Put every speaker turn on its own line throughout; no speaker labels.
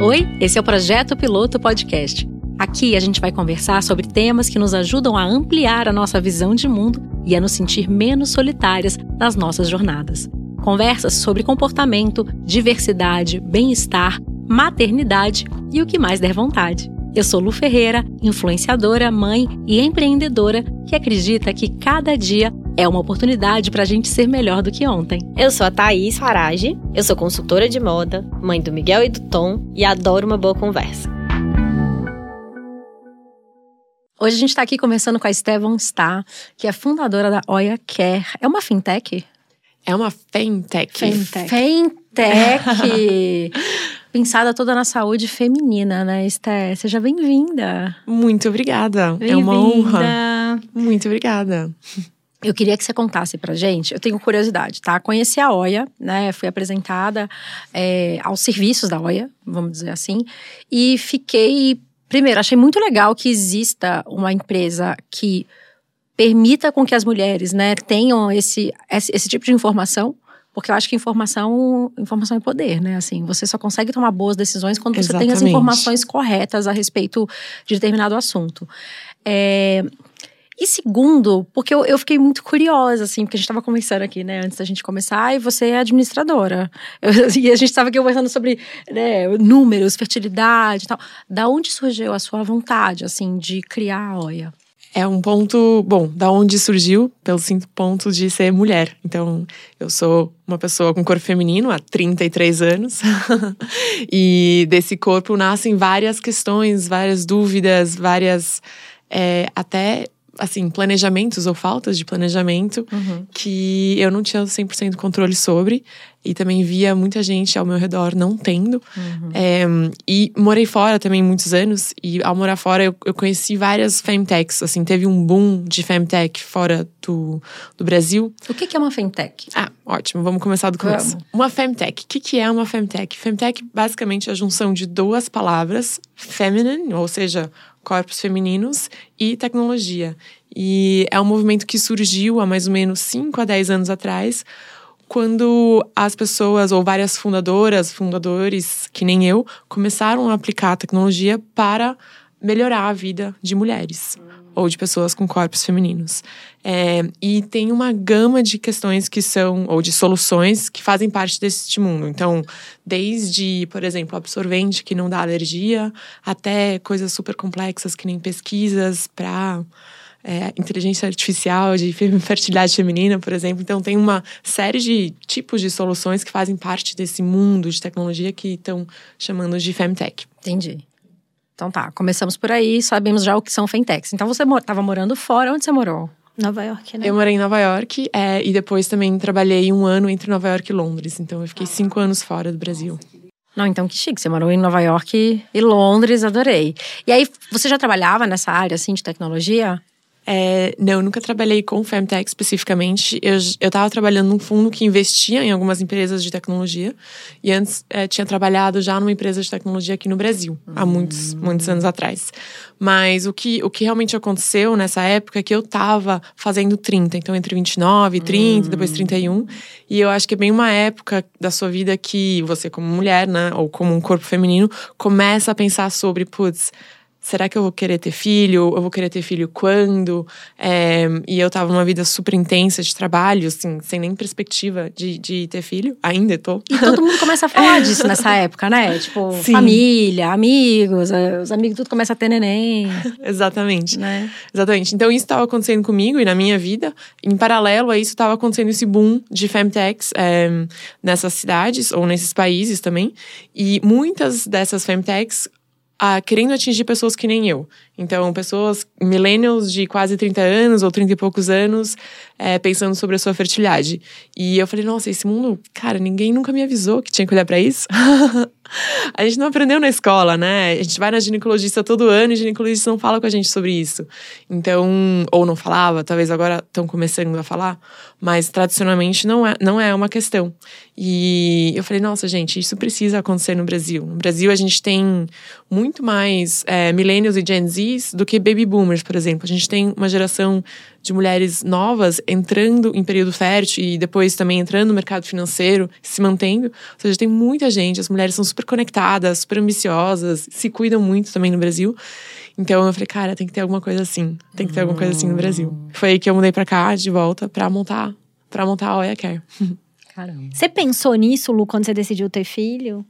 Oi, esse é o Projeto Piloto Podcast. Aqui a gente vai conversar sobre temas que nos ajudam a ampliar a nossa visão de mundo e a nos sentir menos solitárias nas nossas jornadas. Conversas sobre comportamento, diversidade, bem-estar, maternidade e o que mais der vontade. Eu sou Lu Ferreira, influenciadora, mãe e empreendedora que acredita que cada dia é uma oportunidade para a gente ser melhor do que ontem.
Eu sou a Thaís Farage, eu sou consultora de moda, mãe do Miguel e do Tom e adoro uma boa conversa.
Hoje a gente está aqui conversando com a Estevam Star, que é fundadora da Oya Care. É uma fintech?
É uma fintech.
Fintech. Fintech. Pensada toda na saúde feminina, né, Esté? Seja bem-vinda.
Muito obrigada.
Bem
é uma honra. Muito obrigada.
Eu queria que você contasse pra gente. Eu tenho curiosidade, tá? Conheci a Oia, né? Fui apresentada é, aos serviços da Oia, vamos dizer assim. E fiquei. Primeiro, achei muito legal que exista uma empresa que permita com que as mulheres, né, tenham esse, esse, esse tipo de informação. Porque eu acho que informação, informação é poder, né? Assim, você só consegue tomar boas decisões quando você tem as
Exatamente.
informações corretas a respeito de determinado assunto. É, e segundo, porque eu, eu fiquei muito curiosa, assim, porque a gente estava conversando aqui, né, antes da gente começar, e você é administradora. Eu- e a gente estava aqui conversando sobre né, números, fertilidade e tal. Da onde surgiu a sua vontade, assim, de criar a OIA?
É um ponto, bom, da onde surgiu, pelo simples ponto de ser mulher. Então, eu sou uma pessoa com corpo feminino há 33 anos. e desse corpo nascem várias questões, várias dúvidas, várias. é, até, assim, planejamentos ou faltas de planejamento que eu não tinha 100% controle sobre. E também via muita gente ao meu redor não tendo. É, e morei fora também muitos anos. E ao morar fora, eu, eu conheci várias femtechs. Assim, teve um boom de femtech fora do, do Brasil.
O que que é uma fintech?
Ah, ótimo. Vamos começar do começo.
Vamos.
Uma femtech. O que, que é uma femtech? Femtech, basicamente, é a junção de duas palavras. Feminine, ou seja, corpos femininos, e tecnologia. E é um movimento que surgiu há mais ou menos 5 a 10 anos atrás, quando as pessoas, ou várias fundadoras, fundadores, que nem eu, começaram a aplicar a tecnologia para melhorar a vida de mulheres ou de pessoas com corpos femininos. É, e tem uma gama de questões que são, ou de soluções que fazem parte desse mundo. Então, desde, por exemplo, absorvente que não dá alergia, até coisas super complexas que nem pesquisas para é, inteligência artificial, de fe- fertilidade feminina, por exemplo. Então, tem uma série de tipos de soluções que fazem parte desse mundo de tecnologia que estão chamando de Femtech.
Entendi. Então tá, começamos por aí, sabemos já o que são fintechs. Então você estava morando fora, onde você morou?
Nova York, né?
Eu morei em Nova York é, e depois também trabalhei um ano entre Nova York e Londres. Então, eu fiquei cinco anos fora do Brasil.
Não, então que chique, você morou em Nova York e Londres, adorei. E aí, você já trabalhava nessa área, assim, de tecnologia?
É, não, eu nunca trabalhei com Femtech especificamente. Eu, eu tava trabalhando num fundo que investia em algumas empresas de tecnologia. E antes é, tinha trabalhado já numa empresa de tecnologia aqui no Brasil, há muitos, muitos anos atrás. Mas o que, o que realmente aconteceu nessa época é que eu tava fazendo 30, então entre 29 e 30, depois 31. E eu acho que é bem uma época da sua vida que você, como mulher, né, ou como um corpo feminino, começa a pensar sobre, putz, será que eu vou querer ter filho? Eu vou querer ter filho quando? É, e eu tava numa vida super intensa de trabalho, assim, sem nem perspectiva de, de ter filho. Ainda tô.
E todo mundo começa a falar disso nessa época, né? Tipo,
Sim.
família, amigos, os amigos tudo começa a ter neném,
Exatamente.
né?
Exatamente. Então, isso estava acontecendo comigo e na minha vida. Em paralelo a isso, estava acontecendo esse boom de femtechs é, nessas cidades ou nesses países também. E muitas dessas femtechs ah, querendo atingir pessoas que nem eu. Então, pessoas millennials de quase 30 anos ou 30 e poucos anos é, pensando sobre a sua fertilidade. E eu falei, nossa, esse mundo, cara, ninguém nunca me avisou que tinha que olhar para isso. a gente não aprendeu na escola, né? A gente vai na ginecologista todo ano e o ginecologista não fala com a gente sobre isso. Então, ou não falava, talvez agora estão começando a falar, mas tradicionalmente não é, não é uma questão. E eu falei, nossa, gente, isso precisa acontecer no Brasil. No Brasil, a gente tem muito mais é, millennials e Gen Zs do que baby boomers, por exemplo. A gente tem uma geração de mulheres novas entrando em período fértil e depois também entrando no mercado financeiro, se mantendo. Ou seja, tem muita gente, as mulheres são super conectadas, super ambiciosas, se cuidam muito também no Brasil. Então eu falei, cara, tem que ter alguma coisa assim. Tem que ter alguma coisa assim no Brasil. Hum. Foi aí que eu mudei pra cá, de volta, pra montar, pra montar a Oia Care.
Caramba. Você pensou nisso, Lu, quando você decidiu ter filho?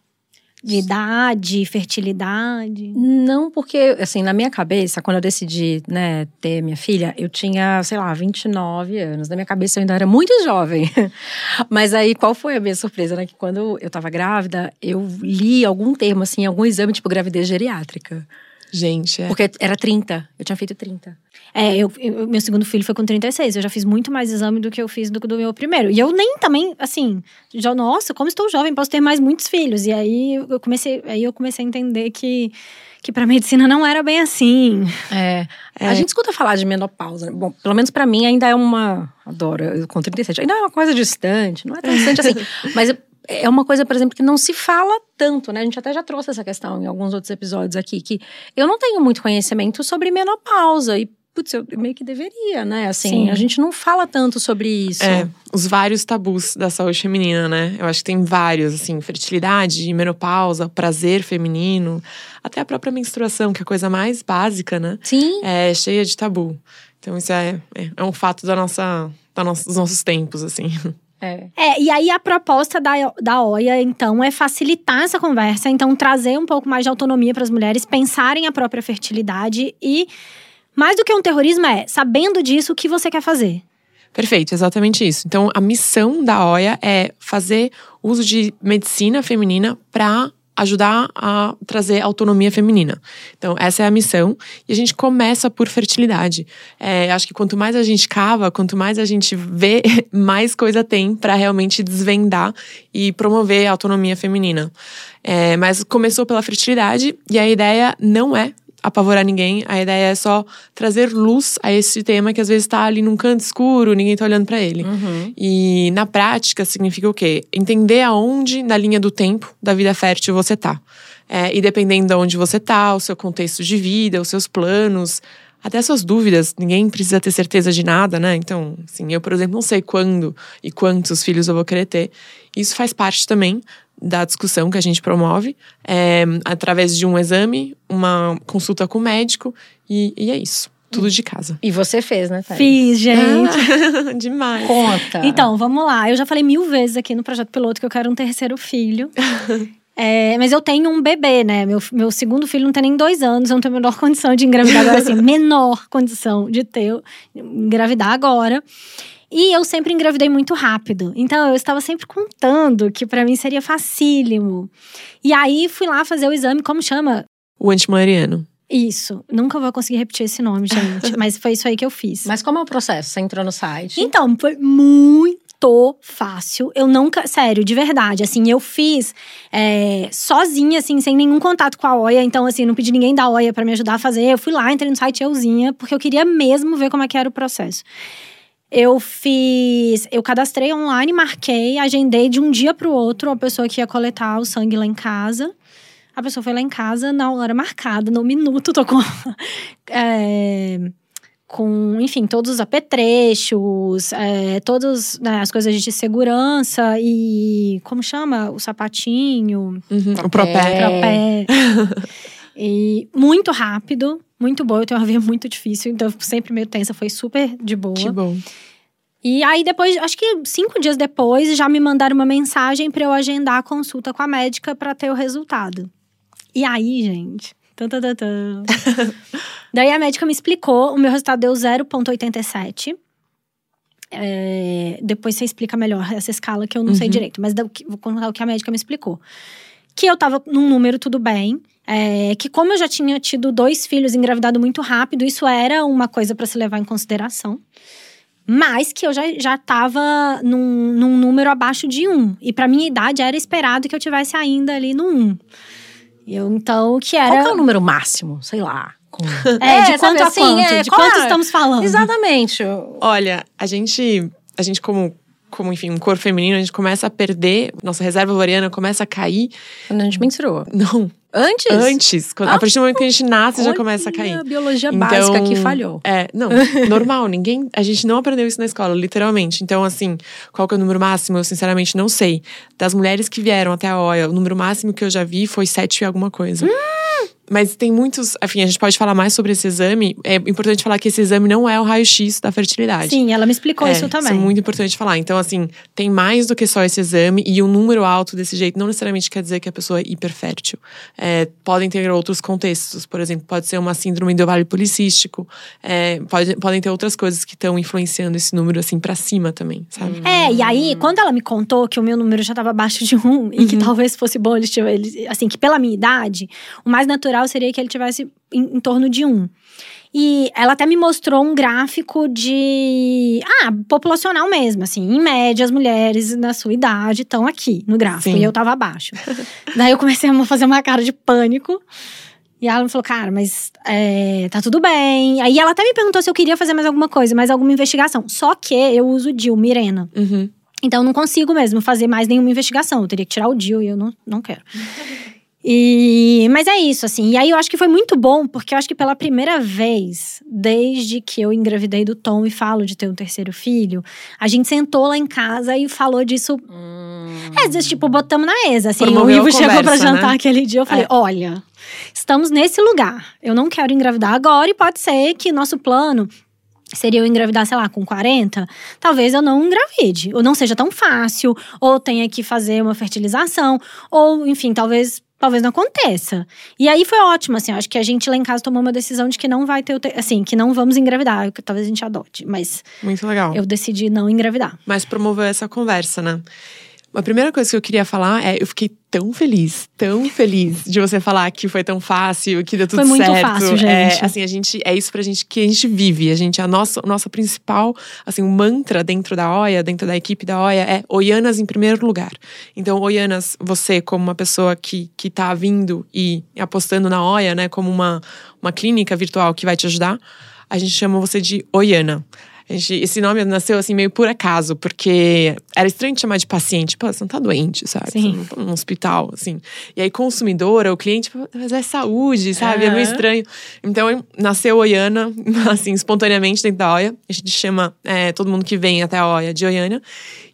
De idade, fertilidade?
Não, porque, assim, na minha cabeça, quando eu decidi, né, ter minha filha, eu tinha, sei lá, 29 anos. Na minha cabeça eu ainda era muito jovem. Mas aí, qual foi a minha surpresa, né? Que quando eu tava grávida, eu li algum termo, assim, algum exame, tipo gravidez geriátrica.
Gente, é.
Porque era 30. Eu tinha feito 30.
É, eu, eu, meu segundo filho foi com 36. Eu já fiz muito mais exame do que eu fiz do, do meu primeiro. E eu nem também, assim, já, nossa, como estou jovem, posso ter mais muitos filhos. E aí eu comecei, aí eu comecei a entender que que para medicina não era bem assim.
É, é, A gente escuta falar de menopausa. Bom, pelo menos para mim ainda é uma. Adoro, eu, com 37. Ainda é uma coisa distante, não é tão distante assim. Mas é uma coisa, por exemplo, que não se fala tanto, né? A gente até já trouxe essa questão em alguns outros episódios aqui, que eu não tenho muito conhecimento sobre menopausa e putz, eu meio que deveria, né? Assim, Sim. a gente não fala tanto sobre isso.
É, os vários tabus da saúde feminina, né? Eu acho que tem vários, assim, fertilidade, menopausa, prazer feminino, até a própria menstruação, que é a coisa mais básica, né?
Sim.
É cheia de tabu. Então, isso é, é, é um fato da nossa, da nossa, dos nossos tempos, assim.
É. é, e aí a proposta da, da OIA, então, é facilitar essa conversa, então trazer um pouco mais de autonomia para as mulheres pensarem a própria fertilidade e, mais do que um terrorismo, é sabendo disso, o que você quer fazer.
Perfeito, exatamente isso. Então, a missão da OIA é fazer uso de medicina feminina para ajudar a trazer autonomia feminina. Então, essa é a missão. E a gente começa por fertilidade. É, acho que quanto mais a gente cava, quanto mais a gente vê, mais coisa tem para realmente desvendar e promover a autonomia feminina. É, mas começou pela fertilidade e a ideia não é apavorar ninguém. A ideia é só trazer luz a esse tema que às vezes está ali num canto escuro, ninguém está olhando para ele.
Uhum.
E na prática significa o quê? Entender aonde na linha do tempo da vida fértil você tá. É, e dependendo de onde você tá, o seu contexto de vida, os seus planos, até suas dúvidas, ninguém precisa ter certeza de nada, né? Então, assim, eu, por exemplo, não sei quando e quantos filhos eu vou querer ter. Isso faz parte também da discussão que a gente promove, é, através de um exame, uma consulta com o médico, e, e é isso. Tudo de casa.
E você fez, né, Thaís?
Fiz, gente.
Ah, demais.
Conta.
Então, vamos lá. Eu já falei mil vezes aqui no Projeto Piloto que eu quero um terceiro filho. É, mas eu tenho um bebê, né? Meu, meu segundo filho não tem nem dois anos, eu não tenho a menor condição de engravidar agora, assim, menor condição de ter, engravidar agora. E eu sempre engravidei muito rápido. Então eu estava sempre contando que para mim seria facílimo. E aí fui lá fazer o exame, como chama?
O antimuleriano.
Isso. Nunca vou conseguir repetir esse nome, gente. mas foi isso aí que eu fiz.
Mas como é o processo? Você entrou no site?
Então, foi muito fácil. Eu nunca, sério, de verdade, assim, eu fiz é, sozinha, assim, sem nenhum contato com a OIA. Então, assim, não pedi ninguém da OIA para me ajudar a fazer. Eu fui lá, entrei no site euzinha, porque eu queria mesmo ver como é que era o processo. Eu fiz. Eu cadastrei online, marquei, agendei de um dia para o outro a pessoa que ia coletar o sangue lá em casa. A pessoa foi lá em casa na hora marcada, no minuto, tô com. é, com, enfim, todos os apetrechos, é, todas né, as coisas de segurança e. Como chama? O sapatinho.
Uhum, o propé.
propé. e muito rápido muito boa. Eu tenho uma veia muito difícil, então eu fico sempre meio tensa. Foi super de boa.
Que bom.
E aí, depois, acho que cinco dias depois, já me mandaram uma mensagem para eu agendar a consulta com a médica para ter o resultado. E aí, gente. Tan, tan, tan, tan. Daí a médica me explicou, o meu resultado deu 0,87. É, depois você explica melhor essa escala que eu não uhum. sei direito, mas vou contar o que a médica me explicou. Que eu tava num número tudo bem, é, que como eu já tinha tido dois filhos engravidado muito rápido, isso era uma coisa para se levar em consideração. Mas que eu já, já tava num, num número abaixo de um. E pra minha idade era esperado que eu tivesse ainda ali no um. Eu, então, que era.
Qual que é o número máximo? Sei lá. Com...
É, de
É,
quanto
sabe
a
assim,
quanto?
é,
de
qual
quanto
é?
estamos falando?
Exatamente.
Olha, a gente, a gente como, como enfim, um corpo feminino, a gente começa a perder, nossa reserva ovariana começa a cair.
Quando a gente menstruou.
Não,
Antes?
antes. Quando,
Ah,
a partir do momento que a gente nasce, já começa a cair.
A biologia
Então,
básica que falhou.
É, não, normal, ninguém. A gente não aprendeu isso na escola, literalmente. Então, assim, qual que é o número máximo? Eu sinceramente não sei. Das mulheres que vieram até a OIA, o número máximo que eu já vi foi sete e alguma coisa. Mas tem muitos. Enfim, a gente pode falar mais sobre esse exame. É importante falar que esse exame não é o raio-x da fertilidade.
Sim, ela me explicou
É,
isso também.
é muito importante falar. Então, assim, tem mais do que só esse exame e um número alto desse jeito não necessariamente quer dizer que a pessoa é hiperfértil. É, podem ter outros contextos. Por exemplo, pode ser uma síndrome do ovário policístico. É, pode, podem ter outras coisas que estão influenciando esse número, assim, pra cima também, sabe?
É, e aí, quando ela me contou que o meu número já estava abaixo de um e
Uhum.
que talvez fosse bom ele assim, que pela minha idade, o mais natural seria que ele tivesse em, em torno de um. E ela até me mostrou um gráfico de. Ah, populacional mesmo, assim. Em média, as mulheres na sua idade estão aqui no gráfico.
Sim.
E eu tava abaixo. Daí eu comecei a fazer uma cara de pânico. E ela me falou, cara, mas é, tá tudo bem. Aí ela até me perguntou se eu queria fazer mais alguma coisa, mais alguma investigação. Só que eu uso DIL, Mirena.
Uhum.
Então eu não consigo mesmo fazer mais nenhuma investigação. Eu teria que tirar o DIL e eu não, não quero. E, mas é isso, assim. E aí eu acho que foi muito bom, porque eu acho que pela primeira vez, desde que eu engravidei do Tom e falo de ter um terceiro filho, a gente sentou lá em casa e falou disso. É, às vezes, tipo, botamos na mesa. Assim,
Promoveu
o Ivo
a
chegou pra
conversa,
jantar
né?
aquele dia. Eu falei:
É.
olha, estamos nesse lugar. Eu não quero engravidar agora e pode ser que nosso plano seria eu engravidar, sei lá, com 40, talvez eu não engravide, ou não seja tão fácil, ou tenha que fazer uma fertilização, ou enfim, talvez talvez não aconteça. E aí foi ótimo, assim, acho que a gente lá em casa tomou uma decisão de que não vai ter, assim, que não vamos engravidar, que talvez a gente adote, mas
Muito legal.
eu decidi não engravidar.
Mas promoveu essa conversa, né? A primeira coisa que eu queria falar é: eu fiquei tão feliz, tão feliz de você falar que foi tão fácil, que deu tudo
Foi muito
certo.
fácil,
É,
gente.
assim, a gente é isso pra gente que a gente vive. A gente, a nossa, o nosso principal, assim, o mantra dentro da OIA, dentro da equipe da OIA, é Oianas em primeiro lugar. Então, Oianas, você, como uma pessoa que, que tá vindo e apostando na OIA, né, como uma, uma clínica virtual que vai te ajudar, a gente chama você de Oiana. Gente, esse nome nasceu assim meio por acaso, porque era estranho te chamar de paciente. Pô, você não tá doente, sabe?
Sim.
Você não tá num hospital, assim. E aí, consumidora, o cliente, mas é saúde, sabe? É meio estranho. Então, nasceu Oiana, assim, espontaneamente dentro da OIA. A gente chama é, todo mundo que vem até a OIA de Oiana.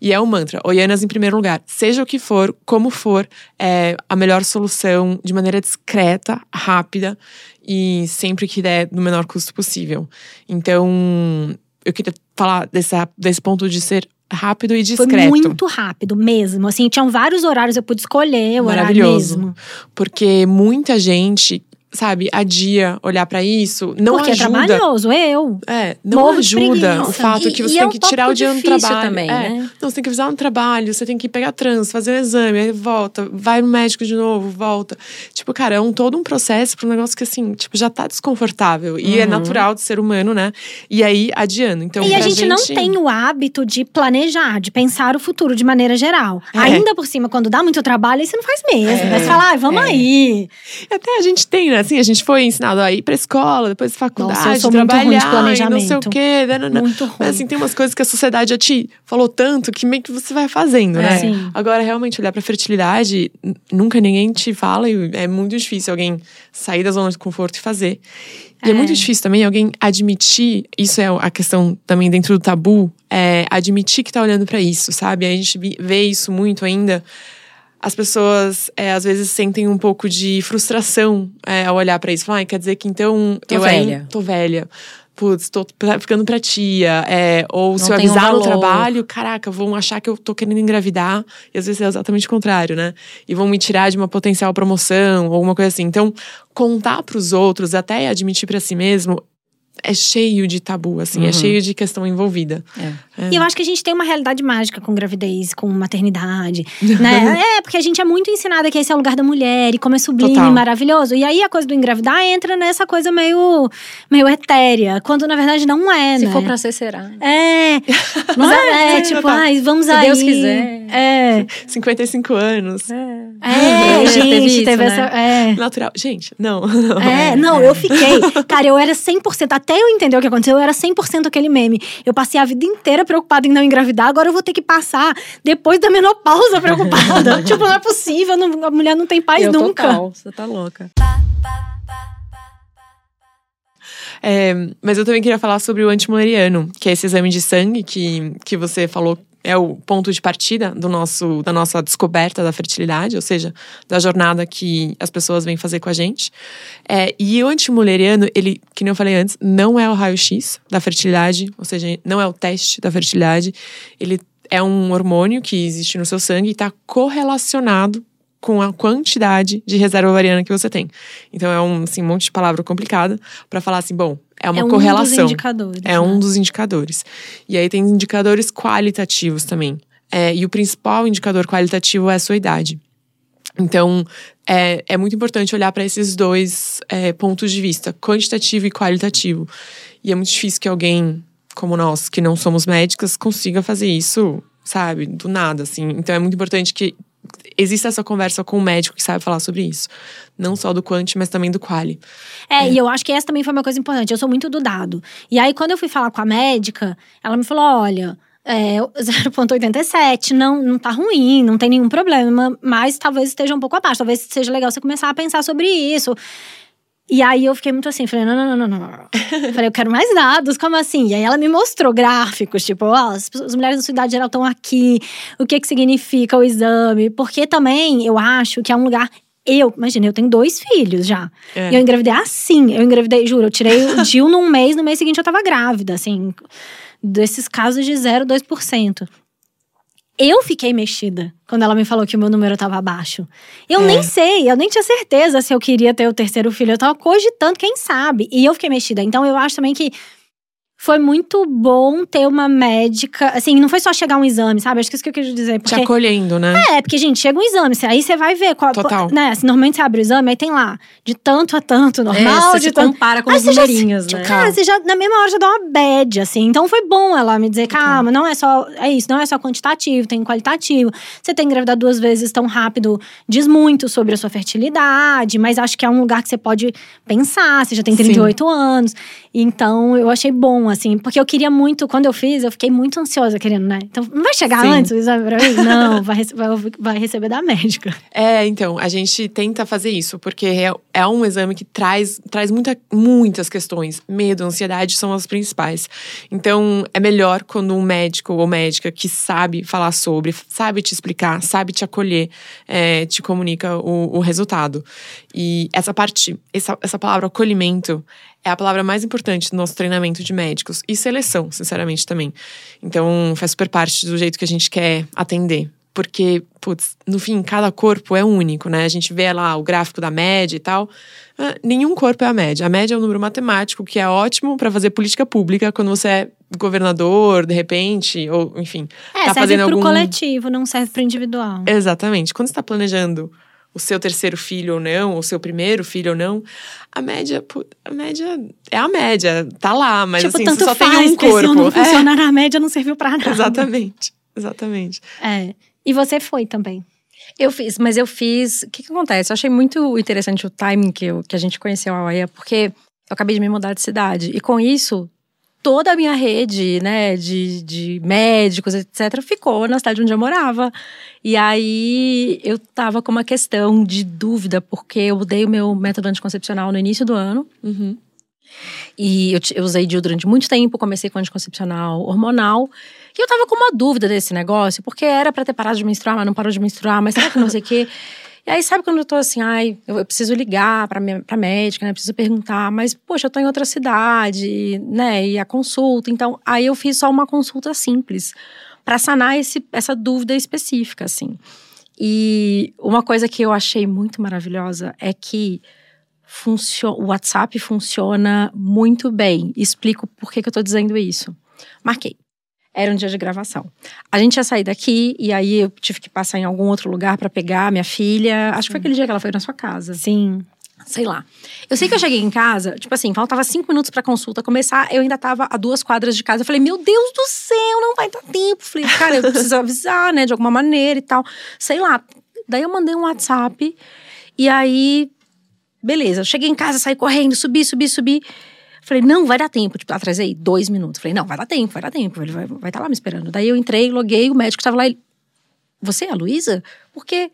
E é o mantra: Oianas em primeiro lugar. Seja o que for, como for, é a melhor solução de maneira discreta, rápida e sempre que der no menor custo possível. Então, eu queria falar dessa, desse ponto de ser rápido e
Foi
discreto.
muito rápido mesmo, assim, tinham vários horários, eu pude escolher o horário mesmo.
Porque muita gente, sabe, adia olhar pra isso, não
porque
ajuda.
é trabalhoso, eu.
É, não
Morro
ajuda o fato
E-
que você
é
tem
um
que tirar o dia no trabalho.
também,
é.
né?
Não, você tem que avisar no trabalho, você tem que pegar trânsito, fazer o exame, aí volta, vai no médico de novo, volta. Tipo, cara, é um, todo um processo pra um negócio que, assim, tipo, já tá desconfortável. E é
Uhum.
natural de ser humano, né? E aí, adiando. Então,
E a
pra
gente, não tem o hábito de planejar, de pensar o futuro de maneira geral.
É.
Ainda por cima, quando dá muito trabalho, aí você não faz mesmo.
É.
Mas você fala, ai, vamos
É.
aí.
Até a gente tem, né? Assim, a gente foi ensinado a ir pra escola, depois faculdade,
Nossa, eu sou muito ruim de
trabalhar, e não sei o
planejamento.
quê. nananã.
Muito ruim.
Mas assim, tem umas coisas que a sociedade já te falou tanto que meio que você vai fazendo, né?
É. Sim.
Agora, realmente, olhar pra fertilidade, nunca ninguém te fala e é muito difícil alguém sair da zona de conforto e fazer. E é,
É.
muito difícil também alguém admitir, isso é a questão também dentro do tabu, é admitir que tá olhando pra isso, sabe? A gente vê isso muito ainda. As pessoas, é, às vezes, sentem um pouco de frustração é, ao olhar pra isso. Falam, "Ai, quer dizer que então
Tô
eu
velha."
ainda tô velha. Putz, tô ficando pra tia. É, ou se eu avisar no trabalho, caraca, vão achar que eu tô querendo engravidar. E às vezes é exatamente o contrário, né? E vão me tirar de uma potencial promoção ou alguma coisa assim. Então, contar pros outros, até admitir pra si mesmo, é cheio de tabu, assim, é
Uhum.
cheio de questão envolvida.
E eu acho que a gente tem uma realidade mágica com gravidez, com maternidade, né? é, porque a gente é muito ensinada que esse é o lugar da mulher e como é sublime,
Total.
maravilhoso. E aí a coisa do engravidar entra nessa coisa meio, meio etérea, quando na verdade não é,
Se
né?
for pra ser, será.
É, não é, é tipo,
Total.
ai, vamos
Se
aí.
Deus quiser.
É,
55 anos.
é,
É,
gente,
teve isso,
teve
né?
essa. É.
Natural. Gente, não.
É, não, eu fiquei. Cara, eu era 100%. Até eu entender o que aconteceu, eu era 100% aquele meme. Eu passei a vida inteira preocupada em não engravidar, agora eu vou ter que passar depois da menopausa preocupada. tipo, não é possível, não- a mulher não tem paz
Eu
nunca.
total, você tá louca.
É, mas eu também queria falar sobre o antimuleriano, que é esse exame de sangue que, que você falou é o ponto de partida do nosso, da nossa descoberta da fertilidade, ou seja, da jornada que as pessoas vêm fazer com a gente. É, e o antimuleriano, ele, que nem eu falei antes, não é o raio-x da fertilidade, ou seja, não é o teste da fertilidade. Ele é um hormônio que existe no seu sangue e está correlacionado com a quantidade de reserva ovariana que você tem. Então é um assim, monte de palavra complicada para falar assim, bom, é uma
é um
correlação.
dos indicadores.
É um
né?
dos indicadores. E aí tem indicadores qualitativos também. É, e o principal indicador qualitativo é a sua idade. Então, é, é muito importante olhar para esses dois é, pontos de vista, quantitativo e qualitativo. E é muito difícil que alguém como nós, que não somos médicas, consiga fazer isso, sabe, do nada, assim. Então, é muito importante que exista essa conversa com o médico que sabe falar sobre isso. Não só do quant, mas também do quali.
É, e eu acho que essa também foi uma coisa importante. Eu sou muito do dado. E aí, quando eu fui falar com a médica, ela me falou: olha. É, 0,87, não, não tá ruim, não tem nenhum problema, mas talvez esteja um pouco abaixo. Talvez seja legal você começar a pensar sobre isso. E aí eu fiquei muito assim, falei, não, não, não, não, não. Falei, eu quero mais dados, como assim? E aí ela me mostrou gráficos, tipo, ó, as, as mulheres da sua idade geral estão aqui, o que que significa o exame? Porque também eu acho que é um lugar. Eu, imagina, eu tenho dois filhos já.
É.
E eu engravidei assim. Eu engravidei, juro, eu tirei o DIU num mês, no mês seguinte eu tava grávida, assim. Desses casos de 0,2%. Eu fiquei mexida quando ela me falou que o meu número tava baixo. Eu
É.
nem sei, eu nem tinha certeza se eu queria ter o terceiro filho. Eu tava cogitando, quem sabe? E eu fiquei mexida. Então eu acho também que foi muito bom ter uma médica. Assim, não foi só chegar um exame, sabe? Acho que é isso que eu quis dizer.
Te
Porque
acolhendo, né?
é, porque, gente, chega um exame, aí você vai ver qual.
Total.
Né, assim, normalmente você abre o exame, aí tem lá, de tanto a tanto,
É,
normal,
você
de tanto.
compara com
Aí
os
já
numerinhos, né?
Cara, você já, na mesma hora, já dá uma bad, assim. Então foi bom ela me dizer, calma, não é só. É isso, não é só quantitativo, tem qualitativo. Você tem engravidar duas vezes tão rápido, diz muito sobre a sua fertilidade, mas acho que é um lugar que você pode pensar, você já tem
Sim.
38 anos. Então eu achei bom, assim, porque eu queria muito, quando eu fiz, eu fiquei muito ansiosa querendo, né? Então, não vai chegar
Sim.
antes o exame pra mim? Não, vai, vai, vai receber da médica.
É, então, a gente tenta fazer isso, porque é, é um exame que traz, traz muita, muitas questões. Medo, ansiedade são as principais. Então, é melhor quando um médico ou médica que sabe falar sobre, sabe te explicar, sabe te acolher, é, te comunica o, o resultado. E essa parte, essa, essa palavra acolhimento, é a palavra mais importante do nosso treinamento de médicos. E seleção, sinceramente, também. Então, faz super parte do jeito que a gente quer atender. Porque, putz, no fim, cada corpo é único, né? A gente vê lá o gráfico da média e tal. Ah, nenhum corpo é a média. A média é um número matemático que é ótimo para fazer política pública quando você é governador, de repente, ou enfim.
É,
tá
serve
fazendo
pro
algum...
coletivo, não serve pro individual.
Exatamente. Quando você está planejando o seu terceiro filho ou não, ou o seu primeiro filho ou não, a média, a média é a média, tá lá, mas
tipo,
assim,
tanto
você só
faz,
tem um
não
corpo. É,
funcionar a média, não serviu pra nada.
exatamente, exatamente.
É. E você foi também.
Eu fiz, mas eu fiz. O que, que acontece? Eu achei muito interessante o timing que, eu, que a gente conheceu a OEA, porque eu acabei de me mudar de cidade. E com isso, toda a minha rede, né, de, de médicos, etc., ficou na cidade onde eu morava. E aí eu tava com uma questão de dúvida, porque eu mudei o meu método anticoncepcional no início do ano.
Uhum.
E eu, eu usei DIU durante muito tempo, comecei com anticoncepcional hormonal. E eu tava com uma dúvida desse negócio, porque era pra ter parado de menstruar, mas não parou de menstruar, mas será que não sei o quê? E aí, sabe quando eu tô assim, ai, eu, preciso ligar pra, minha, pra médica, né? Preciso perguntar, mas, poxa, eu tô em outra cidade, né? E a consulta. Então, aí eu fiz só uma consulta simples, pra sanar esse, essa dúvida específica, assim. E uma coisa que eu achei muito maravilhosa é que o WhatsApp funciona muito bem. Explico por que, que eu tô dizendo isso. Marquei. Era um dia de gravação. A gente ia sair daqui e aí eu tive que passar em algum outro lugar pra pegar minha filha. Acho que foi aquele dia que ela foi na sua casa.
Sim.
Sei lá. Eu sei que eu cheguei em casa, tipo assim, faltava cinco minutos pra consulta começar, eu ainda tava a duas quadras de casa. Eu falei, meu Deus do céu, não vai dar tempo. Falei, cara, eu preciso avisar, né, de alguma maneira e tal. Sei lá. Daí eu mandei um WhatsApp e aí, beleza. Cheguei em casa, saí correndo, subi, subi, subi. Falei, não, vai dar tempo. Tipo, atrasei dois minutos. Falei, não, vai dar tempo, vai dar tempo. Ele vai estar vai tá lá me esperando. Daí eu entrei, loguei, o médico estava lá. Ele, você é a Luísa? Porque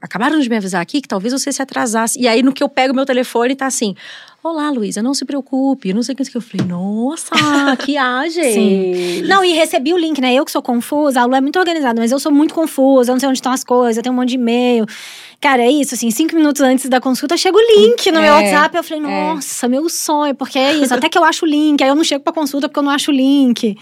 acabaram de me avisar aqui que talvez você se atrasasse. E aí, no que eu pego meu telefone, tá assim: Olá, Luísa, não se preocupe. Não sei o que. Eu falei, nossa, que age.
Sim. Não, e recebi o link, né? Eu que sou confusa, a Lu é muito organizada, mas eu sou muito confusa, eu não sei onde estão as coisas, eu tenho um monte de e-mail. Cara, é isso, assim, cinco minutos antes da consulta, chega o link no meu
É,
WhatsApp. Eu falei, nossa, meu sonho, porque é isso. Até que eu acho o link, aí eu não chego pra consulta porque eu não acho o link.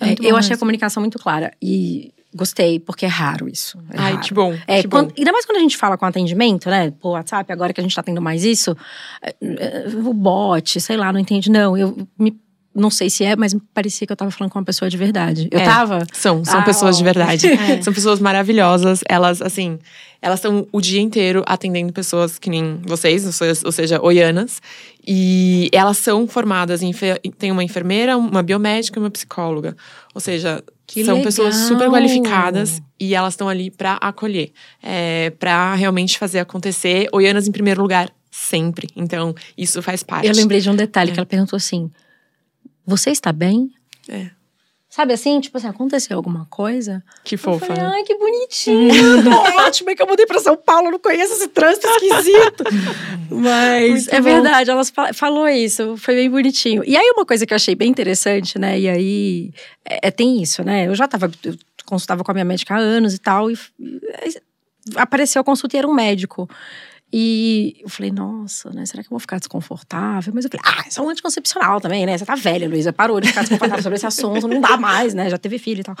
É
É, eu achei a comunicação muito clara. E gostei, porque é raro isso. É
Ai,
raro.
que bom.
É,
que
quando-
bom.
ainda mais quando a gente fala com atendimento, né? Por WhatsApp, agora que a gente tá tendo mais isso, é, é, o bot, sei lá, não entende. Não, eu me- não sei se é, mas parecia que eu tava falando com uma pessoa de verdade. Eu
É.
tava.
São, são
Ah,
pessoas de
ó.
verdade.
É.
São pessoas maravilhosas. Elas, assim, elas estão o dia inteiro atendendo pessoas que nem vocês, ou seja- oianas. E elas são formadas em. Tem uma enfermeira, uma biomédica e uma psicóloga. Ou seja,
Que
são
legal.
pessoas super qualificadas e elas estão ali pra acolher, é, para realmente fazer acontecer. Oianas em primeiro lugar, sempre. Então, isso faz parte.
Eu lembrei de um detalhe que ela perguntou assim: Você está bem?
É.
Sabe assim, tipo assim, aconteceu alguma coisa?
Que
Eu
fofa.
falei,
né?
ai, que bonitinho, tô ótimo, é que eu mudei pra São Paulo, não conheço esse trânsito esquisito. Mas
Muito
é
bom.
verdade, ela fa- falou isso, foi bem bonitinho. E aí, uma coisa que eu achei bem interessante, né, e aí, é, é, tem isso, né, eu já tava, eu consultava com a minha médica há anos e tal, e, e apareceu a consulta e era um médico. E eu falei, nossa, né? Será que eu vou ficar desconfortável? Mas eu falei, ah, isso é um anticoncepcional também, né? Você tá velha, Luísa. Parou de ficar desconfortável sobre esse assunto, não dá mais, né? Já teve filho e tal.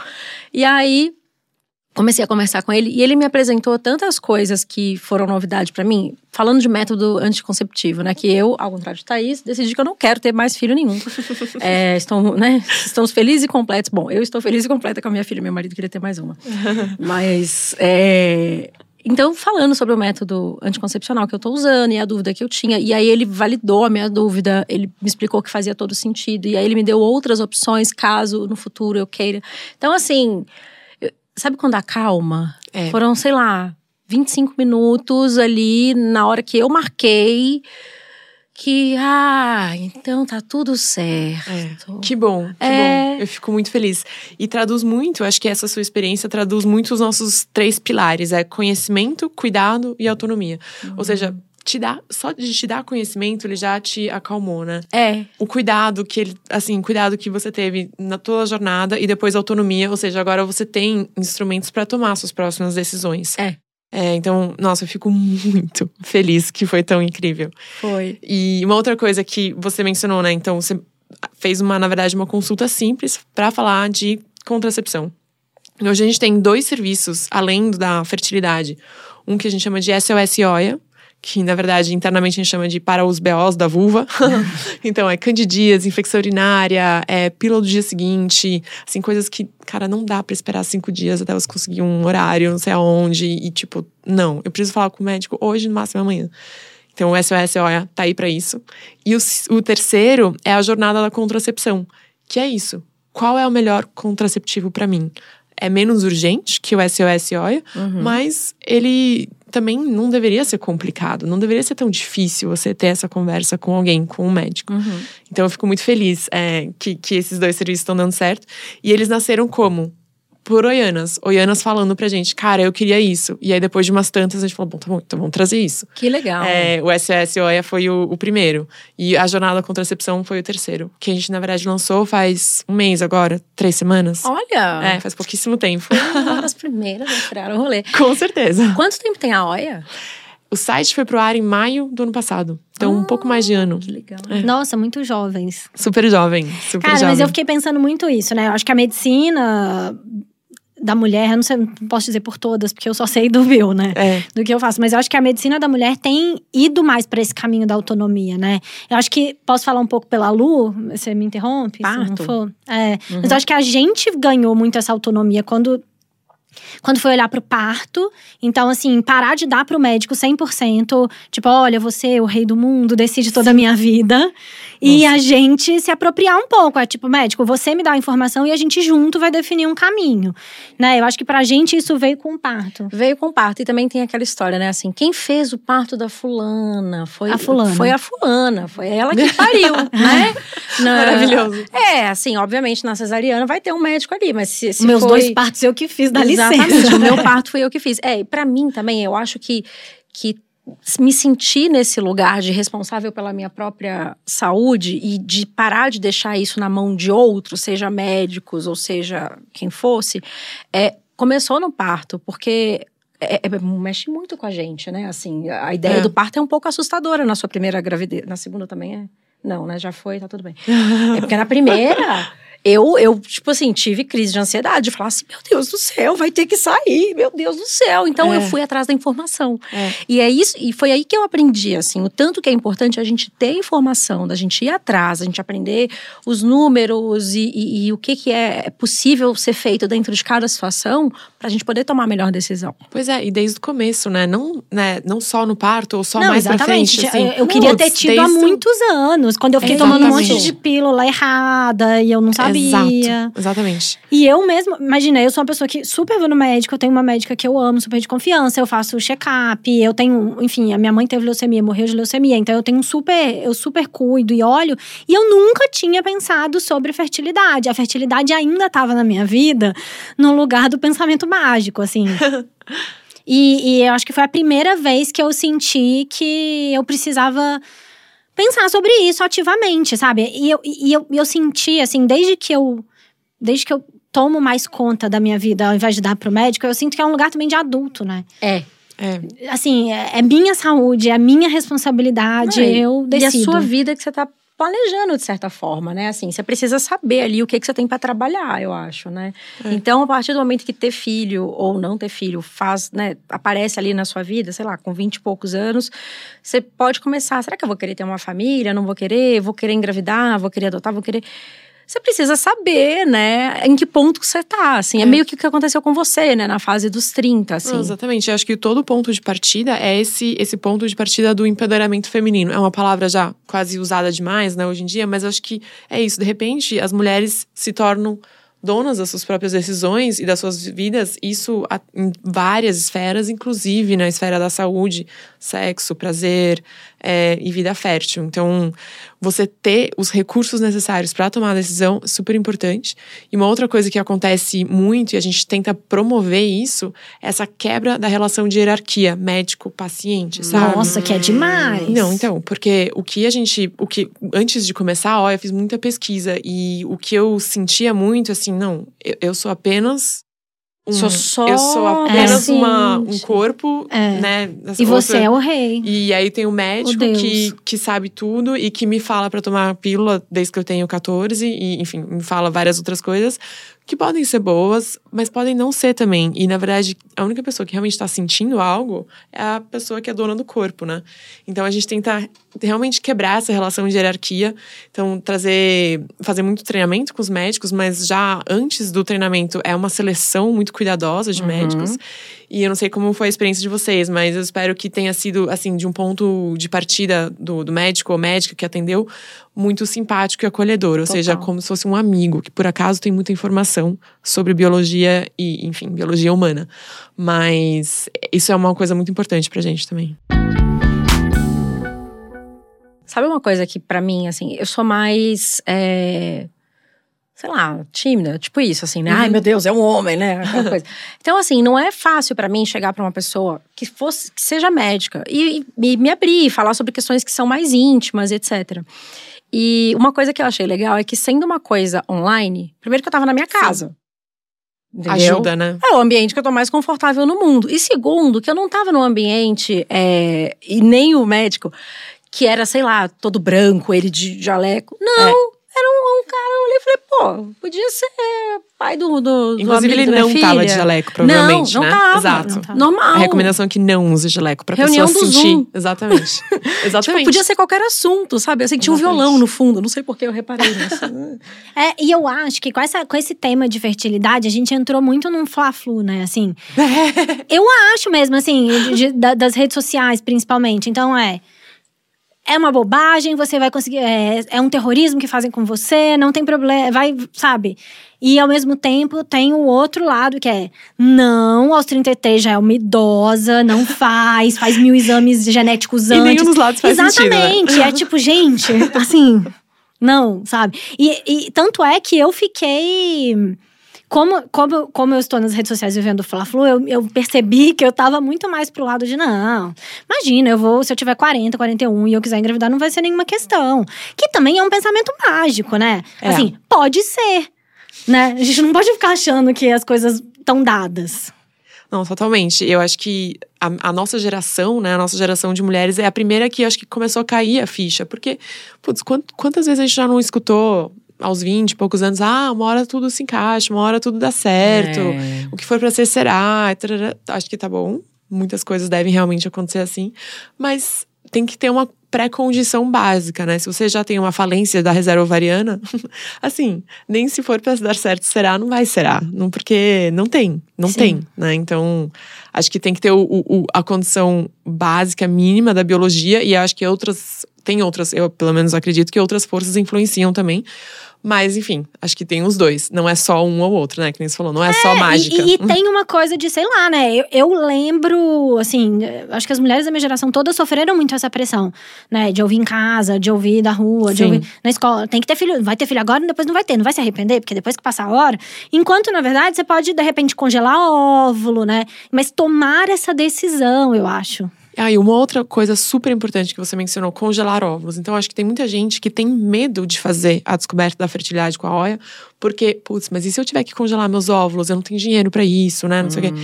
E aí, comecei a conversar com ele e ele me apresentou tantas coisas que foram novidade pra mim, falando de método anticonceptivo, né? Que eu, ao contrário de Thaís, decidi que eu não quero ter mais filho nenhum. É, estão, né? Estamos felizes e completos. Bom, eu estou feliz e completa com a minha filha, meu marido queria ter mais uma. Mas é, então, falando sobre o método anticoncepcional que eu tô usando e a dúvida que eu tinha, e aí ele validou a minha dúvida, ele me explicou que fazia todo sentido, e aí ele me deu outras opções caso no futuro eu queira. Então, assim, sabe quando acalma?
É.
Foram, sei lá, 25 minutos ali na hora que eu marquei. Que, ah, então tá tudo certo.
Que bom, que
É.
bom. Eu fico muito feliz. E traduz muito, acho que essa sua experiência traduz muito os nossos três pilares: é conhecimento, cuidado e autonomia. Ou seja, te dá, só de te dar conhecimento, ele já te acalmou, né?
É,
O cuidado que ele, assim, cuidado que você teve na tua jornada e depois autonomia, ou seja, agora você tem instrumentos para tomar suas próximas decisões.
É.
É, então, nossa, eu fico muito feliz que foi tão incrível.
foi.
E uma outra coisa que você mencionou, né? Então, você fez uma, na verdade, uma consulta simples para falar de contracepção. Hoje a gente tem dois serviços além da fertilidade. Um que a gente chama de SOS OIA, que na verdade internamente a gente chama de para os BOs da vulva. então é candidíase, infecção urinária, é pílula do dia seguinte, assim, coisas que, cara, não dá pra esperar cinco dias até você conseguir um horário, não sei aonde, e tipo, não, eu preciso falar com o médico hoje, no máximo amanhã. Então o SOS OIA tá aí pra isso. E o, o terceiro é a jornada da contracepção, que é isso. Qual é o melhor contraceptivo pra mim? É menos urgente que o SOS OIA,
Uhum.
mas ele também não deveria ser complicado, não deveria ser tão difícil você ter essa conversa com alguém, com um médico.
Uhum.
Então eu fico muito feliz é, que, que esses dois serviços estão dando certo. E eles nasceram como? Por Oianas. Oianas falando pra gente, cara, eu queria isso. E aí depois de umas tantas a gente falou, bom, tá bom, então vamos trazer isso.
Que legal.
É, o SOS Oia foi o, o primeiro. E a Jornada da Contracepção foi o terceiro. Que a gente, na verdade, lançou faz um mês agora, três semanas.
Olha!
É, faz pouquíssimo tempo.
Uma das primeiras a estrear o rolê.
Com certeza.
Quanto tempo tem a OIA?
O site foi pro ar em maio do ano passado. Então, um pouco mais de ano.
Que legal.
Nossa, muito jovens.
Super jovem. Super
Cara,
jovem.
mas eu fiquei pensando muito isso, né? Eu acho que a medicina da mulher, eu não, sei, não posso dizer por todas, porque eu só sei do meu, né?
É.
Do que eu faço. Mas eu acho que a medicina da mulher tem ido mais para esse caminho da autonomia, né? Eu acho que posso falar um pouco pela Lu, você me interrompe? se não
Parto.
for? É.
Uhum.
Mas eu acho que a gente ganhou muito essa autonomia quando quando foi olhar pro parto. Então, assim, parar de dar pro médico 100%, tipo, olha, você, o rei do mundo, decide toda a minha vida. E a gente se apropriar um pouco. É tipo, médico, você me dá a informação e a gente junto vai definir um caminho. Né? Eu acho que pra gente isso veio com o parto.
Veio com parto. E também tem aquela história, né? Assim, quem fez o parto da fulana? Foi
A fulana.
Foi a fulana. Foi ela que pariu, né? Na-
Maravilhoso.
É, assim, obviamente, na cesariana vai ter um médico ali, mas se, se
Meus
foi...
dois partos eu que fiz, dá
Exatamente,
licença.
O meu parto foi eu que fiz. É, e pra mim também, eu acho que, que me sentir nesse lugar de responsável pela minha própria saúde e de parar de deixar isso na mão de outros, seja médicos ou seja quem fosse, é, começou no parto, porque é- é- mexe muito com a gente, né? Assim, a ideia
É.
do parto é um pouco assustadora na sua primeira gravidez. Na segunda também é? Não, né? Já foi, tá tudo bem. É porque na primeira, eu, eu, tipo assim, tive crise de ansiedade. De falar assim, meu Deus do céu, vai ter que sair, meu Deus do céu. Então
É.
eu fui atrás da informação.
É.
E é isso, e foi aí que eu aprendi, assim, o tanto que é importante a gente ter informação, da gente ir atrás, a gente aprender os números e, e- e o que, que é possível ser feito dentro de cada situação pra gente poder tomar a melhor decisão.
Pois é, e desde o começo, né? Não, né? não só no parto, ou só
Não,
mais pra
exatamente.
frente. Assim,
eu, eu queria ter tido há
desde o-
muitos anos. Quando eu fiquei tomando um monte
Exatamente.
de pílula errada e eu não sabia.
Exato, exatamente.
E eu mesma, imagina, eu sou uma pessoa que super vou no médico, eu tenho uma médica que eu amo, super de confiança, eu faço check-up, eu tenho, enfim, a minha mãe teve leucemia, morreu de leucemia, então eu tenho um super, eu super cuido e olho, e eu nunca tinha pensado sobre fertilidade. A fertilidade ainda estava na minha vida no lugar do pensamento mágico, assim. E, e eu acho que foi a primeira vez que eu senti que eu precisava pensar sobre isso ativamente, sabe? E eu, e eu, eu senti, assim, desde que eu. Desde que eu tomo mais conta da minha vida ao invés de dar pro médico, eu sinto que é um lugar também de adulto, né?
É.
É,
Assim, é, é minha saúde, é minha responsabilidade,
Não, e-
eu
E a
decido.
sua vida que você tá planejando de certa forma, né? Assim, você precisa saber ali o que, que você tem para trabalhar, eu acho, né? Então, a partir do momento que ter filho ou não ter filho faz, né, aparece ali na sua vida, sei lá, com 20 e poucos anos, você pode começar, será que eu vou querer ter uma família? Não vou querer? Vou querer engravidar? Vou querer adotar? Vou querer você precisa saber, né, em que ponto você tá, assim. É,
É.
meio que o que aconteceu com você, né, na fase dos 30, assim.
Não, exatamente. Eu acho que todo ponto de partida é esse, esse ponto de partida do empoderamento feminino. É uma palavra já quase usada demais, né, hoje em dia, mas acho que é isso. De repente, as mulheres se tornam donas das suas próprias decisões e das suas vidas, isso em várias esferas, inclusive na esfera da saúde, sexo, prazer é, e vida fértil. Então, você ter os recursos necessários para tomar a decisão é super importante. E uma outra coisa que acontece muito e a gente tenta promover isso é essa quebra da relação de hierarquia médico-paciente, sabe?
Nossa, que é demais.
Não, então, porque o que a gente. O que, antes de começar, ó, eu fiz muita pesquisa. E o que eu sentia muito, assim, não, eu, eu sou apenas. Um-
Sou só
Eu sou apenas uma, um corpo,
É.
né? essa
E você
outra-
é o rei.
e aí tem o médico
Deus.
que, que sabe tudo e que me fala pra tomar pílula desde que eu tenho 14 e, enfim, me fala várias outras coisas que podem ser boas, mas podem não ser também. E na verdade, a única pessoa que realmente tá sentindo algo é a pessoa que é dona do corpo, né? Então a gente tenta realmente quebrar essa relação de hierarquia. Então trazer, fazer muito treinamento com os médicos, mas já antes do treinamento é uma seleção muito cuidadosa de
Uhum.
médicos. E eu não sei como foi a experiência de vocês, mas eu espero que tenha sido, assim, de um ponto de partida do, do médico ou médica que atendeu, muito simpático e acolhedor. Ou seja,
Total.
como se fosse um amigo, que por acaso tem muita informação sobre biologia e, enfim, biologia humana. Mas isso é uma coisa muito importante pra gente também.
Sabe uma coisa que pra mim, assim, eu sou mais. é, sei lá, tímida, tipo isso, assim, né? Ai, meu Deus, é um homem, né? Então, assim, não é fácil pra mim chegar pra uma pessoa que fosse, que seja médica e, e me abrir, falar sobre questões que são mais íntimas, etc. E uma coisa que eu achei legal é que, sendo uma coisa online, primeiro que eu tava na minha casa. Entendeu?
Ajuda, né?
É o ambiente que eu tô mais confortável no mundo. E segundo, que eu não tava num ambiente, é, e nem o médico, que era, sei lá, todo branco, ele de jaleco. Não, Era um, um cara, eu olhei e falei, pô, podia ser pai do, do, do
Inclusive,
amigo
ele não
minha
tava
filha.
de jaleco, provavelmente,
não, não
né?
Tava,
Exato.
não tava.
Normal.
A recomendação é que não use jaleco pra
Reunião
pessoa
do
sentir.
Zoom.
Exatamente. Exatamente.
Tipo, podia ser qualquer assunto, sabe? Assim, tinha um violão no fundo, não sei por que eu reparei nisso.
É, e eu acho que com, essa, com esse tema de fertilidade, a gente entrou muito num fla-flu, né? Assim, eu acho mesmo, assim, de- de- da- das redes sociais, principalmente. Então, é. É uma bobagem, você vai conseguir. É, é um terrorismo que fazem com você, não tem problema, vai, sabe? E ao mesmo tempo tem o outro lado que é: não, aos 33 já é uma idosa, não faz, faz mil exames genéticos
E
antes.
nenhum dos lados faz sentido, né?
Exatamente. É tipo, gente, assim, não, sabe? E, e tanto é que eu fiquei. Como, como, como eu estou nas redes sociais vivendo o Fla-Flu, eu, eu percebi que eu tava muito mais pro lado de não. Imagina, eu vou, se eu tiver 40, 41 e eu quiser engravidar, não vai ser nenhuma questão. Que também é um pensamento mágico, né?
É.
Assim, pode ser. Né? A gente não pode ficar achando que as coisas estão dadas.
Não, totalmente. Eu acho que a, a nossa geração, né, a nossa geração de mulheres é a primeira que acho que começou a cair a ficha. Porque, putz, quant- quantas vezes a gente já não escutou aos 20 e poucos anos, ah, uma hora tudo se encaixa, uma hora tudo dá certo,
É.
o que for pra ser será. tarará. Acho que tá bom. Muitas coisas devem realmente acontecer assim. Mas tem que ter uma pré-condição básica, né? Se você já tem uma falência da reserva ovariana, assim, nem se for pra dar certo será, não vai será. Não, porque não tem, não
Sim.
tem, né? Então, acho que tem que ter o- o- a condição básica, mínima da biologia, e acho que outras. Tem outras, eu pelo menos acredito que outras forças influenciam também. Mas, enfim, acho que tem os dois. Não é só um ou outro, né? Que nem você falou, não é, só
E-
mágica.
E, e tem uma coisa de, sei lá, né? Eu, eu lembro, assim, acho que as mulheres da minha geração todas sofreram muito essa pressão, né? De ouvir em casa, de ouvir da rua, de
Sim.
ouvir na escola. Tem que ter filho, vai ter filho agora e depois não vai ter, não vai se arrepender, porque depois que passar a hora. Enquanto, na verdade, você pode, de repente, congelar óvulo, né? Mas tomar essa decisão, eu acho.
Ah, e uma outra coisa super importante que você mencionou, congelar óvulos. Então, acho que tem muita gente que tem medo de fazer a descoberta da fertilidade com a OIA, porque, putz, mas e se eu tiver que congelar meus óvulos? Eu não tenho dinheiro pra isso, né? Não sei o quê.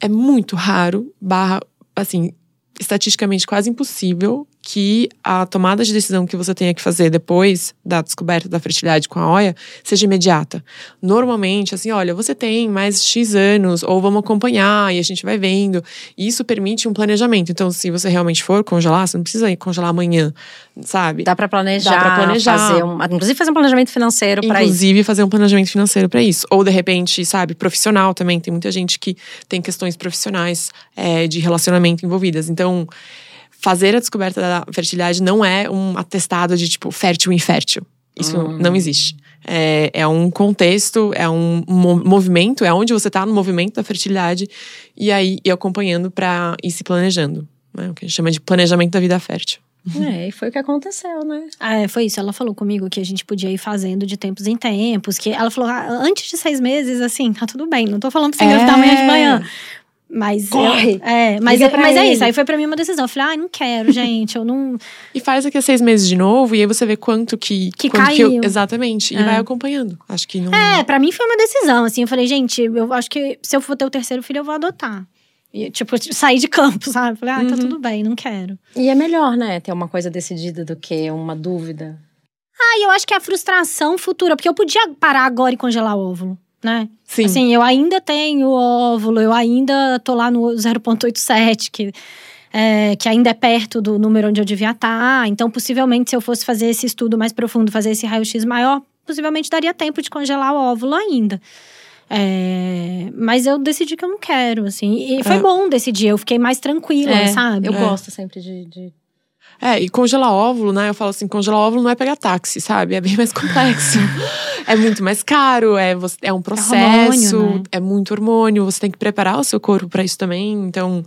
É muito raro, barra, assim, estatisticamente quase impossível que a tomada de decisão que você tenha que fazer depois da descoberta da fertilidade com a OIA seja imediata. Normalmente, assim, olha, você tem mais X anos, ou vamos acompanhar e a gente vai vendo. E isso permite um planejamento. Então, se você realmente for congelar, você não precisa ir congelar amanhã, sabe?
Dá pra planejar.
Dá pra planejar.
Fazer um, inclusive fazer um planejamento financeiro pra isso.
Inclusive, fazer um planejamento financeiro para isso. Ou, de repente, sabe, profissional também. Tem muita gente que tem questões profissionais é, de relacionamento envolvidas. Então, fazer a descoberta da fertilidade não é um atestado de, tipo, fértil ou infértil. Isso
Hum.
não existe. É, é um contexto, é um mo- movimento, é onde você tá no movimento da fertilidade. E aí, ir acompanhando para ir se planejando. Né? O que a gente chama de planejamento da vida fértil.
É, e foi o que aconteceu, né?
Ah, é, foi isso. Ela falou comigo que a gente podia ir fazendo de tempos em tempos. Que ela falou, ah, antes de seis meses, assim, tá tudo bem. Não tô falando pra você
É.
engravidar amanhã de manhã. Mas, eu-
Corre.
é, mas, é,
pra
mas é
ele.
isso. Aí foi pra mim uma decisão. Eu falei, ai, não quero, gente. Eu não.
E faz daqui a seis meses de novo, e aí você vê quanto que.
Que
quanto
caiu.
eu- exatamente. E
É.
vai acompanhando. Acho que não.
É, pra mim foi uma decisão, assim. Eu falei, gente, eu acho que se eu for ter o terceiro filho, eu vou adotar. E, tipo, sair de campo, sabe? Falei, ah, tá
Uhum.
tudo bem, não quero.
E é melhor, né? Ter uma coisa decidida do que uma dúvida.
Ah, e eu acho que é a frustração futura, porque eu podia parar agora e congelar o óvulo, né?
Sim.
Assim, eu ainda tenho óvulo, eu ainda tô lá no 0,87, que, é, que ainda é perto do número onde eu devia estar. Então, possivelmente, se eu fosse fazer esse estudo mais profundo, fazer esse raio-x maior, possivelmente daria tempo de congelar o óvulo ainda. É, mas eu decidi que eu não quero, assim. E foi
É.
bom decidir, eu fiquei mais tranquila,
É,
sabe?
Eu
É.
gosto sempre de. de-
É, e congelar óvulo, né? Eu falo assim, congelar óvulo não é pegar táxi, sabe? É bem mais complexo. é muito mais caro, é, é um processo,
hormônio, né?
é muito hormônio, você tem que preparar o seu corpo pra isso também. Então,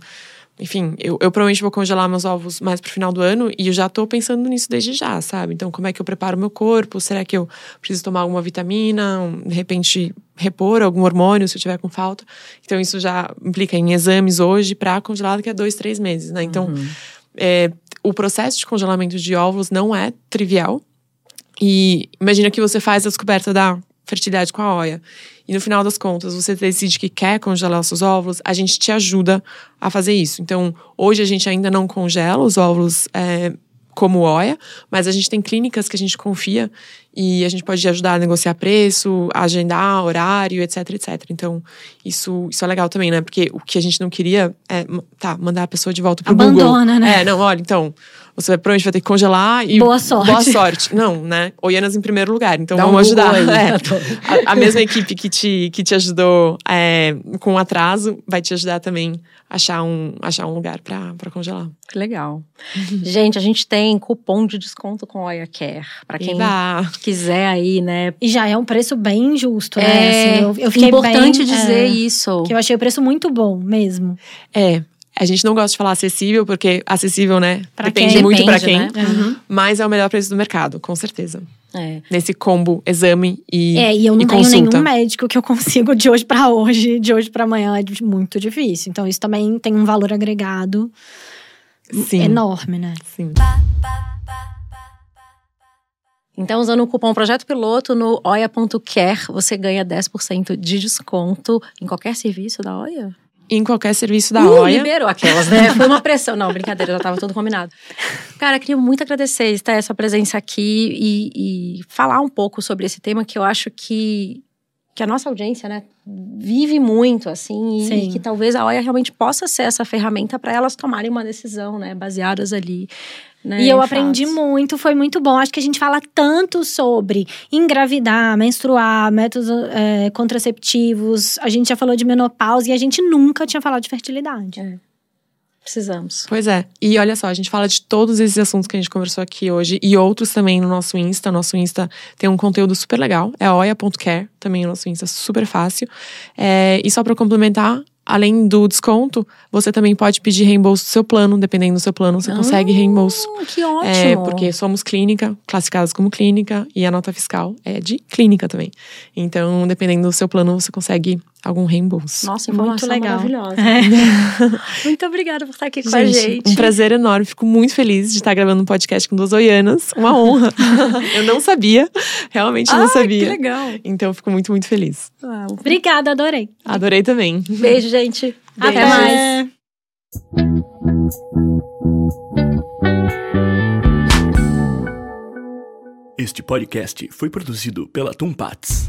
enfim, eu, eu provavelmente vou congelar meus ovos mais pro final do ano e eu já tô pensando nisso desde já, sabe? Então, como é que eu preparo meu corpo? Será que eu preciso tomar alguma vitamina? De repente, repor algum hormônio se eu tiver com falta? Então, isso já implica em exames hoje pra congelar daqui a dois, três meses, né? Então,
Uhum.
é, o processo de congelamento de óvulos não é trivial. E imagina que você faz a descoberta da fertilidade com a OIA. E no final das contas, você decide que quer congelar os seus óvulos, a gente te ajuda a fazer isso. Então, hoje a gente ainda não congela os óvulos é, como OIA, mas a gente tem clínicas que a gente confia e a gente pode ajudar a negociar preço, a agendar horário, etc, etc. Então, isso, isso é legal também, né? Porque o que a gente não queria é, tá, mandar a pessoa de volta pro
Abandona,
Google.
né?
É, não, olha, então, você vai, provavelmente vai ter que congelar e.
Boa sorte.
Boa sorte. Não, né? Oianas em primeiro lugar. Então
Dá um
vamos
Google
ajudar.
aí.
É. A, a mesma equipe que te, que te ajudou é, com atraso vai te ajudar também a achar um, achar um lugar pra congelar.
Que legal. Gente, a gente tem cupom de desconto com Oia Care. Pra quem
Eba!
quiser aí, né?
E já é um preço bem justo, né?
É
Assim, eu, eu fiquei
importante
bem,
dizer
é,
isso.
Que eu achei o preço muito bom mesmo.
É. A gente não gosta de falar acessível, porque acessível, né?
Pra
depende
quem?
muito pra
Depende,
quem.
né?
Uhum.
Mas é o melhor preço do mercado, com certeza.
É.
Nesse combo, exame e.
É, e eu não
e
tenho
consulta.
nenhum médico que eu consigo de hoje pra hoje, de hoje pra amanhã, é muito difícil. Então isso também tem um valor agregado
Sim.
enorme, né?
Sim.
Então, usando o cupom Projeto Piloto no oia.care, você ganha 10% de desconto em qualquer serviço da Oia.
Em qualquer serviço da
Uh,
OIA.
liberou aquelas, né? Foi uma pressão. Não, brincadeira, já tava tudo combinado. Cara, queria muito agradecer estar essa presença aqui e, e falar um pouco sobre esse tema que eu acho que, que a nossa audiência, né, vive muito, assim, e,
Sim.
que talvez a OIA realmente possa ser essa ferramenta para elas tomarem uma decisão, né, baseadas ali. Né,
E eu aprendi muito, foi muito bom. Acho que a gente fala tanto sobre engravidar, menstruar, métodos é, contraceptivos. A gente já falou de menopausa e a gente nunca tinha falado de fertilidade.
Precisamos.
Pois é. E olha só, a gente fala de todos esses assuntos que a gente conversou aqui hoje e outros também no nosso Insta. Nosso Insta tem um conteúdo super legal. É oia.care, também o nosso Insta, super fácil. É, e só para complementar, além do desconto, você também pode pedir reembolso do seu plano. Dependendo do seu plano, você consegue reembolso.
Ah, Que ótimo.
É, porque somos clínica, classificadas como clínica, e a nota fiscal é de clínica também. Então, dependendo do seu plano, você consegue algum reembolso.
Nossa,
Muito
informação
legal.
maravilhosa. Muito obrigada por estar aqui com a
Gente,
gente.
um prazer enorme. Fico muito feliz de estar gravando um podcast com duas oianas. Uma honra. eu não sabia, realmente não
Ah,
sabia.
Que legal.
Então, eu fico muito, muito feliz.
Um
Obrigada, adorei.
Adorei também.
beijo, gente.
Beijo.
Até mais.
Este podcast foi produzido pela Tumpats.